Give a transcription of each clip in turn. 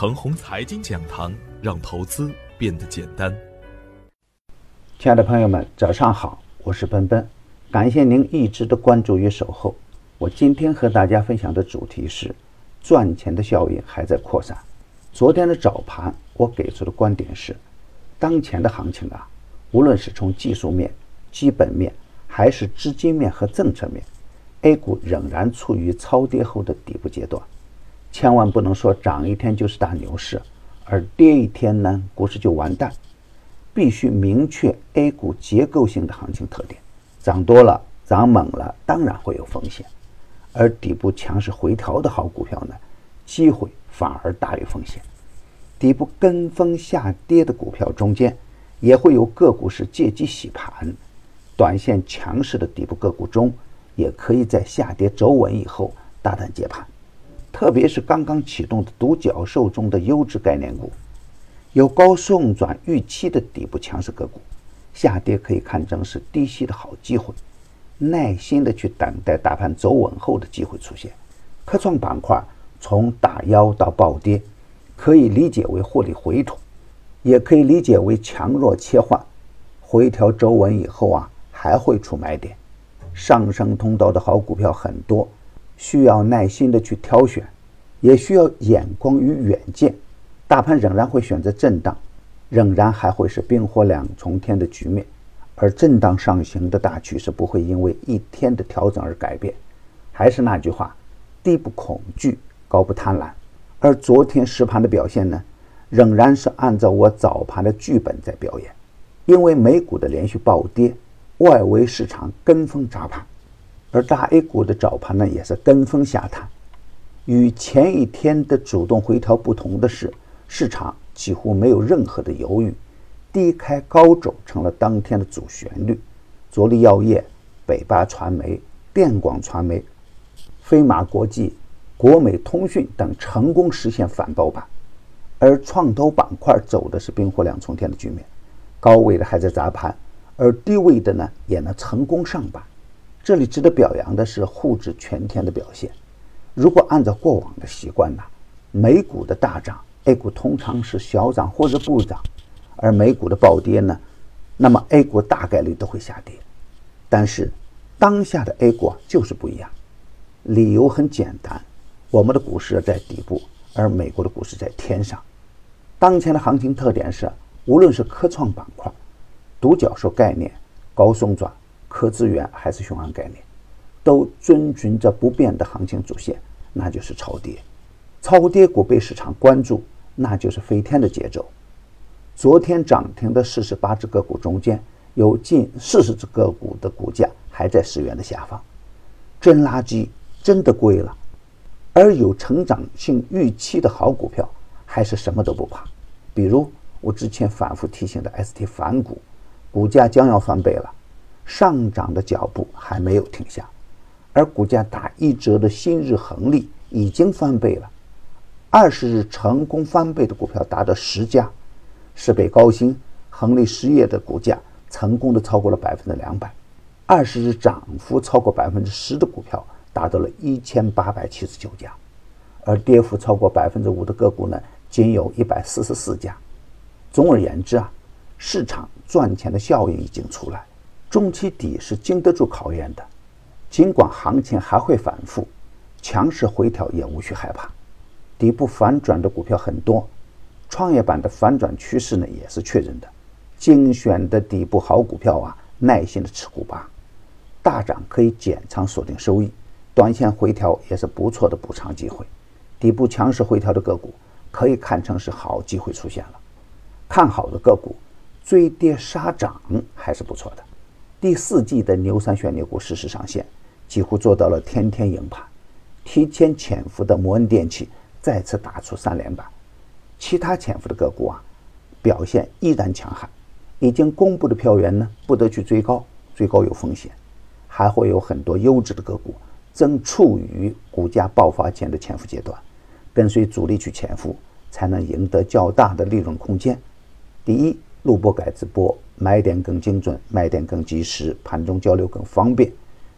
程红财经讲堂，让投资变得简单。亲爱的朋友们，早上好，我是奔奔，感谢您一直的关注与守候。我今天和大家分享的主题是：赚钱的效应还在扩散。昨天的早盘，我给出的观点是，当前的行情啊，无论是从技术面、基本面，还是资金面和政策面，A 股仍然处于超跌后的底部阶段。千万不能说涨一天就是大牛市，而跌一天呢，股市就完蛋。必须明确 A 股结构性的行情特点：涨多了、涨猛了，当然会有风险；而底部强势回调的好股票呢，机会反而大于风险。底部跟风下跌的股票中间，也会有个股是借机洗盘。短线强势的底部个股中，也可以在下跌走稳以后大胆接盘。特别是刚刚启动的独角兽中的优质概念股，有高送转预期的底部强势个股，下跌可以看成是低吸的好机会，耐心的去等待大盘走稳后的机会出现。科创板块从打腰到暴跌，可以理解为获利回吐，也可以理解为强弱切换。回调走稳以后啊，还会出买点，上升通道的好股票很多。需要耐心的去挑选，也需要眼光与远见。大盘仍然会选择震荡，仍然还会是冰火两重天的局面。而震荡上行的大趋势不会因为一天的调整而改变。还是那句话，低不恐惧，高不贪婪。而昨天实盘的表现呢，仍然是按照我早盘的剧本在表演。因为美股的连续暴跌，外围市场跟风砸盘。而大 A 股的早盘呢，也是跟风下探。与前一天的主动回调不同的是，市场几乎没有任何的犹豫，低开高走成了当天的主旋律。卓力药业、北巴传媒、电广传媒、飞马国际、国美通讯等成功实现反包板，而创投板块走的是冰火两重天的局面，高位的还在砸盘，而低位的呢也能成功上板。这里值得表扬的是沪指全天的表现。如果按照过往的习惯呢，美股的大涨，A 股通常是小涨或者不涨；而美股的暴跌呢，那么 A 股大概率都会下跌。但是当下的 A 股就是不一样，理由很简单：我们的股市在底部，而美国的股市在天上。当前的行情特点是，无论是科创板块、独角兽概念、高送转。科资源还是雄安概念，都遵循着不变的行情主线，那就是超跌。超跌股被市场关注，那就是飞天的节奏。昨天涨停的四十八只个股中间，有近四十只个股的股价还在十元的下方，真垃圾，真的贵了。而有成长性预期的好股票，还是什么都不怕。比如我之前反复提醒的 ST 反股，股价将要翻倍了。上涨的脚步还没有停下，而股价打一折的新日恒利已经翻倍了。二十日成功翻倍的股票达到十家，是北高新、恒利实业的股价成功的超过了百分之两百。二十日涨幅超过百分之十的股票达到了一千八百七十九家，而跌幅超过百分之五的个股呢，仅有一百四十四家。总而言之啊，市场赚钱的效应已经出来。中期底是经得住考验的，尽管行情还会反复，强势回调也无需害怕。底部反转的股票很多，创业板的反转趋势呢也是确认的。精选的底部好股票啊，耐心的持股吧。大涨可以减仓锁定收益，短线回调也是不错的补偿机会。底部强势回调的个股可以看成是好机会出现了。看好的个股追跌杀涨还是不错的。第四季的牛三选牛股实时上线，几乎做到了天天赢盘。提前潜伏的摩恩电器再次打出三连板，其他潜伏的个股啊，表现依然强悍。已经公布的票源呢，不得去追高，追高有风险。还会有很多优质的个股正处于股价爆发前的潜伏阶段，跟随主力去潜伏，才能赢得较大的利润空间。第一。录播改直播，买点更精准，卖点更及时，盘中交流更方便。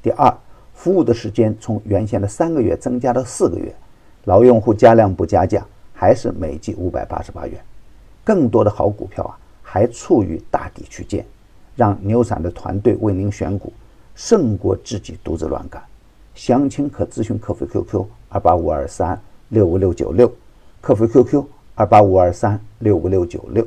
第二，服务的时间从原先的三个月增加到四个月，老用户加量不加价，还是每季五百八十八元。更多的好股票啊，还处于大底区间，让牛散的团队为您选股，胜过自己独自乱干。详情可咨询客服 QQ 二八五二三六五六九六，客服 QQ 二八五二三六五六九六。